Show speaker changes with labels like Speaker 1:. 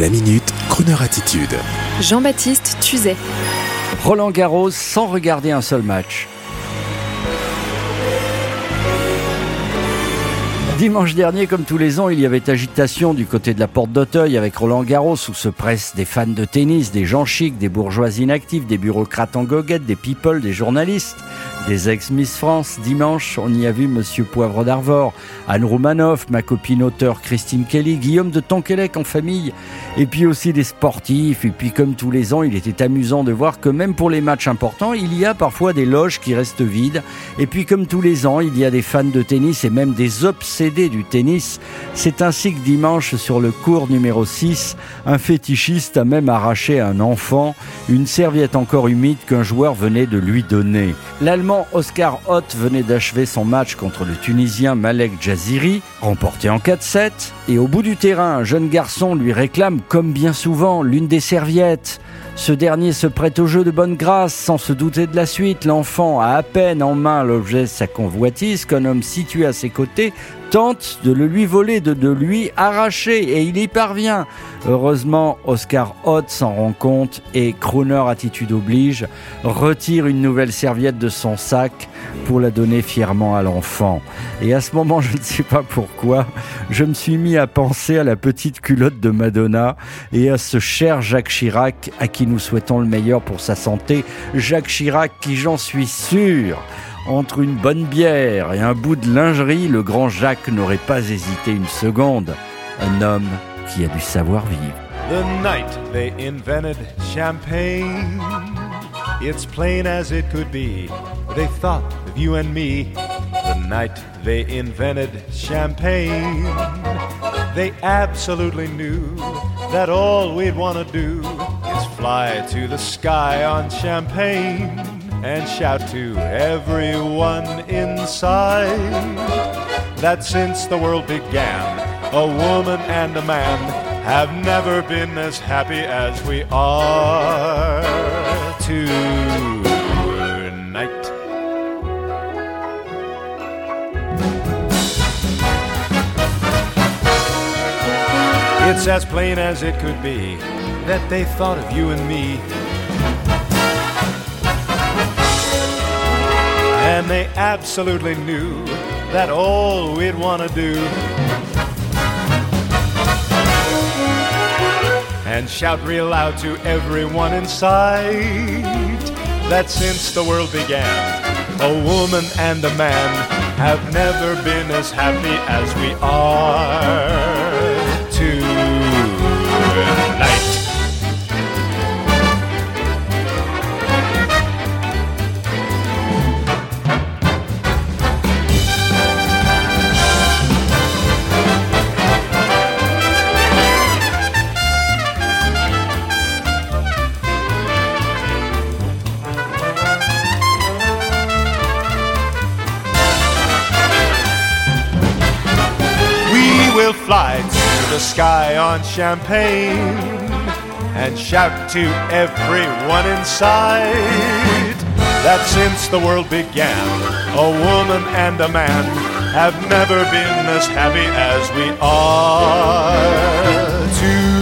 Speaker 1: La minute, Kroneur attitude.
Speaker 2: Jean-Baptiste Tuzet.
Speaker 3: Roland Garros sans regarder un seul match. Dimanche dernier, comme tous les ans, il y avait agitation du côté de la porte d'Auteuil avec Roland Garros où se pressent des fans de tennis, des gens chics, des bourgeois inactifs, des bureaucrates en goguette, des people, des journalistes, des ex-Miss France. Dimanche, on y a vu Monsieur Poivre d'Arvor, Anne Roumanoff, ma copine auteur Christine Kelly, Guillaume de Tonquélec en famille, et puis aussi des sportifs. Et puis comme tous les ans, il était amusant de voir que même pour les matchs importants, il y a parfois des loges qui restent vides. Et puis comme tous les ans, il y a des fans de tennis et même des obsédés du tennis. C'est ainsi que dimanche, sur le cours numéro 6, un fétichiste a même arraché à un enfant une serviette encore humide qu'un joueur venait de lui donner. L'Allemand Oscar Hoth venait d'achever son match contre le Tunisien Malek Jaziri, remporté en 4-7, et au bout du terrain, un jeune garçon lui réclame, comme bien souvent, l'une des serviettes. Ce dernier se prête au jeu de bonne grâce sans se douter de la suite. L'enfant a à peine en main l'objet de sa convoitise qu'un homme situé à ses côtés tente de le lui voler, de, de lui arracher et il y parvient. Heureusement, Oscar Hoth s'en rend compte et Crooner attitude oblige, retire une nouvelle serviette de son sac pour la donner fièrement à l'enfant. Et à ce moment, je ne sais pas pourquoi, je me suis mis à penser à la petite culotte de Madonna et à ce cher Jacques Chirac à qui nous souhaitons le meilleur pour sa santé. Jacques Chirac qui, j'en suis sûr, entre une bonne bière et un bout de lingerie, le grand Jacques n'aurait pas hésité une seconde. Un homme qui a du savoir-vivre.
Speaker 4: The night they invented champagne, it's plain as it could be. They thought of you and me. The night they invented champagne, they absolutely knew that all we'd want to do is fly to the sky on champagne and shout to everyone inside that since the world began, a woman and a man have never been as happy as we are tonight. It's as plain as it could be that they thought of you and me and they absolutely knew that all we'd want to do. And shout real loud to everyone in sight that since the world began a woman and a man have never been as happy as we are fly to the sky on champagne and shout to everyone inside that since the world began, a woman and a man have never been as happy as we are tonight.